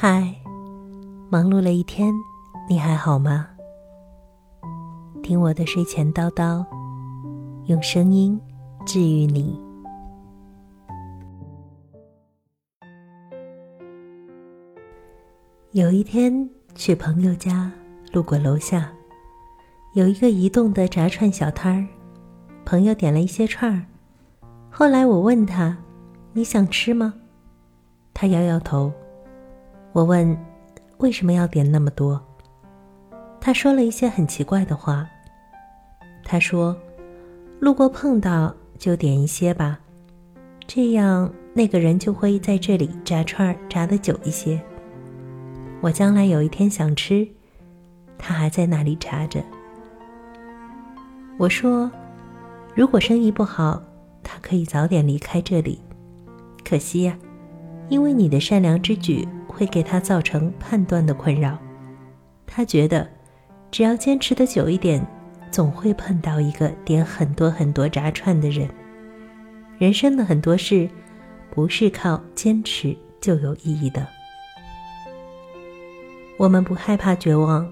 嗨，忙碌了一天，你还好吗？听我的睡前叨叨，用声音治愈你。有一天去朋友家，路过楼下，有一个移动的炸串小摊儿，朋友点了一些串儿。后来我问他：“你想吃吗？”他摇摇头。我问：“为什么要点那么多？”他说了一些很奇怪的话。他说：“路过碰到就点一些吧，这样那个人就会在这里炸串炸的久一些。我将来有一天想吃，他还在那里炸着。”我说：“如果生意不好，他可以早点离开这里。可惜呀，因为你的善良之举。”会给他造成判断的困扰，他觉得只要坚持的久一点，总会碰到一个点很多很多炸串的人。人生的很多事，不是靠坚持就有意义的。我们不害怕绝望，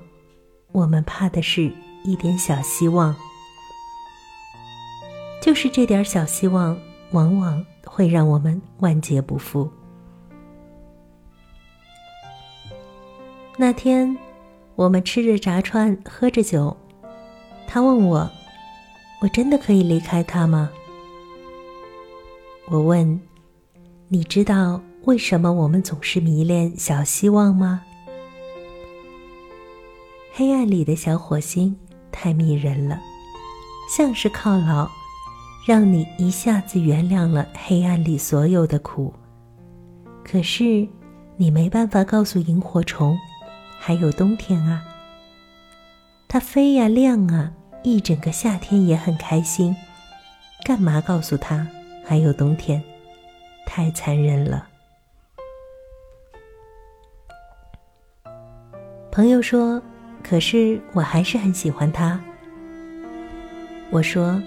我们怕的是一点小希望。就是这点小希望，往往会让我们万劫不复。那天，我们吃着炸串，喝着酒。他问我：“我真的可以离开他吗？”我问：“你知道为什么我们总是迷恋小希望吗？”黑暗里的小火星太迷人了，像是犒劳，让你一下子原谅了黑暗里所有的苦。可是，你没办法告诉萤火虫。还有冬天啊，它飞呀亮啊，一整个夏天也很开心。干嘛告诉他还有冬天？太残忍了。朋友说：“可是我还是很喜欢他。”我说：“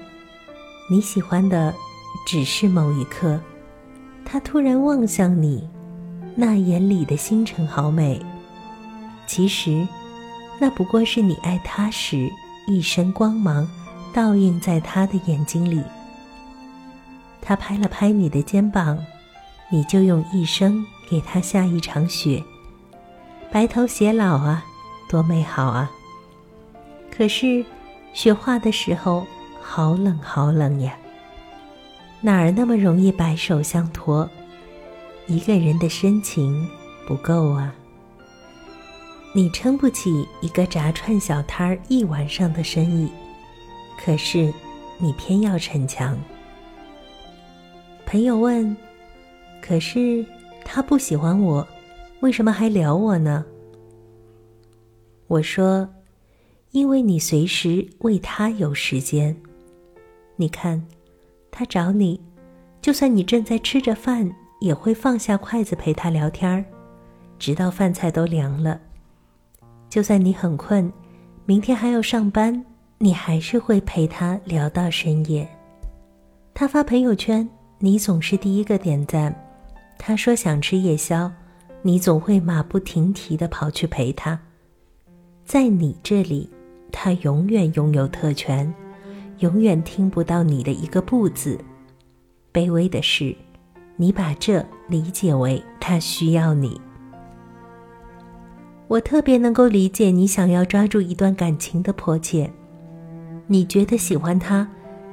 你喜欢的只是某一刻，他突然望向你，那眼里的星辰好美。”其实，那不过是你爱他时一身光芒倒映在他的眼睛里。他拍了拍你的肩膀，你就用一生给他下一场雪。白头偕老啊，多美好啊！可是，雪化的时候好冷好冷呀。哪儿那么容易白首相托？一个人的深情不够啊。你撑不起一个炸串小摊儿一晚上的生意，可是你偏要逞强。朋友问：“可是他不喜欢我，为什么还撩我呢？”我说：“因为你随时为他有时间。你看，他找你，就算你正在吃着饭，也会放下筷子陪他聊天儿，直到饭菜都凉了。”就算你很困，明天还要上班，你还是会陪他聊到深夜。他发朋友圈，你总是第一个点赞；他说想吃夜宵，你总会马不停蹄的跑去陪他。在你这里，他永远拥有特权，永远听不到你的一个不字。卑微的是，你把这理解为他需要你。我特别能够理解你想要抓住一段感情的迫切。你觉得喜欢他，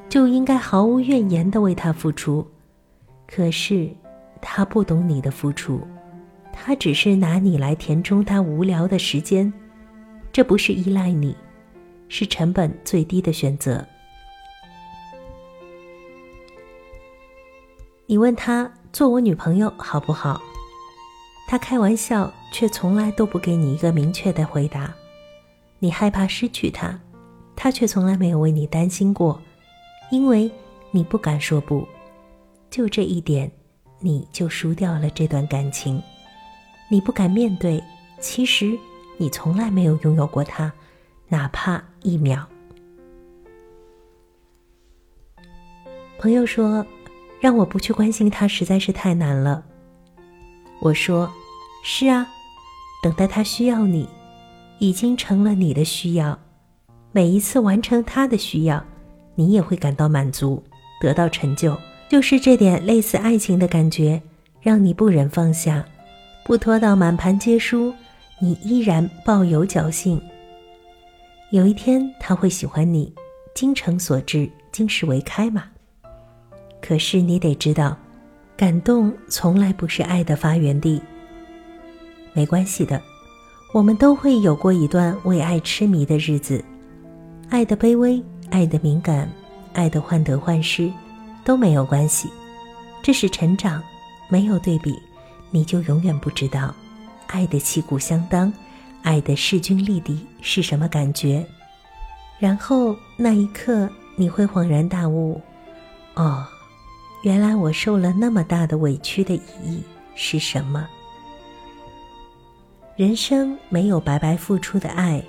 就应该毫无怨言的为他付出。可是，他不懂你的付出，他只是拿你来填充他无聊的时间。这不是依赖你，是成本最低的选择。你问他做我女朋友好不好？他开玩笑，却从来都不给你一个明确的回答。你害怕失去他，他却从来没有为你担心过，因为你不敢说不。就这一点，你就输掉了这段感情。你不敢面对，其实你从来没有拥有过他，哪怕一秒。朋友说：“让我不去关心他，实在是太难了。”我说：“是啊，等待他需要你，已经成了你的需要。每一次完成他的需要，你也会感到满足，得到成就。就是这点类似爱情的感觉，让你不忍放下，不拖到满盘皆输，你依然抱有侥幸。有一天他会喜欢你，精诚所至，金石为开嘛。可是你得知道，感动从来不是爱的发源地。没关系的，我们都会有过一段为爱痴迷的日子，爱的卑微，爱的敏感，爱的患得患失，都没有关系。这是成长，没有对比，你就永远不知道爱的旗鼓相当，爱的势均力敌是什么感觉。然后那一刻，你会恍然大悟，哦，原来我受了那么大的委屈的意义是什么？人生没有白白付出的爱，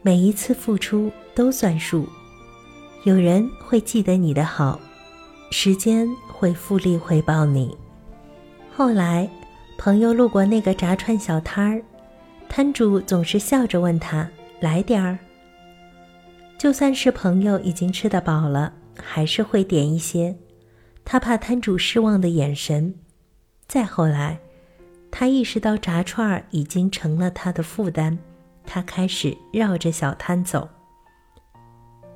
每一次付出都算数。有人会记得你的好，时间会复利回报你。后来，朋友路过那个炸串小摊儿，摊主总是笑着问他：“来点儿。”就算是朋友已经吃得饱了，还是会点一些，他怕摊主失望的眼神。再后来。他意识到炸串儿已经成了他的负担，他开始绕着小摊走。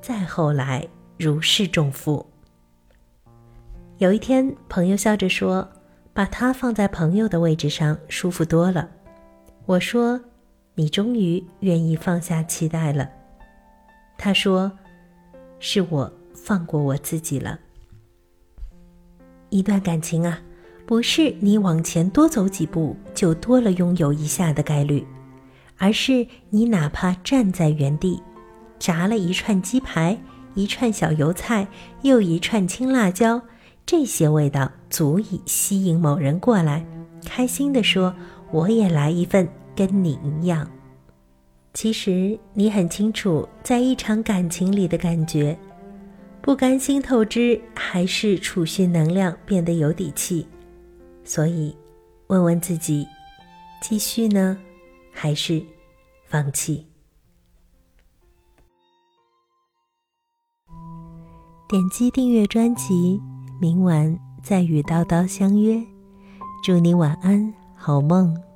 再后来，如释重负。有一天，朋友笑着说：“把他放在朋友的位置上，舒服多了。”我说：“你终于愿意放下期待了。”他说：“是我放过我自己了。”一段感情啊。不是你往前多走几步就多了拥有一下的概率，而是你哪怕站在原地，炸了一串鸡排、一串小油菜、又一串青辣椒，这些味道足以吸引某人过来，开心地说：“我也来一份，跟你一样。”其实你很清楚，在一场感情里的感觉，不甘心透支，还是储蓄能量变得有底气。所以，问问自己，继续呢，还是放弃？点击订阅专辑，明晚再与叨叨相约。祝你晚安，好梦。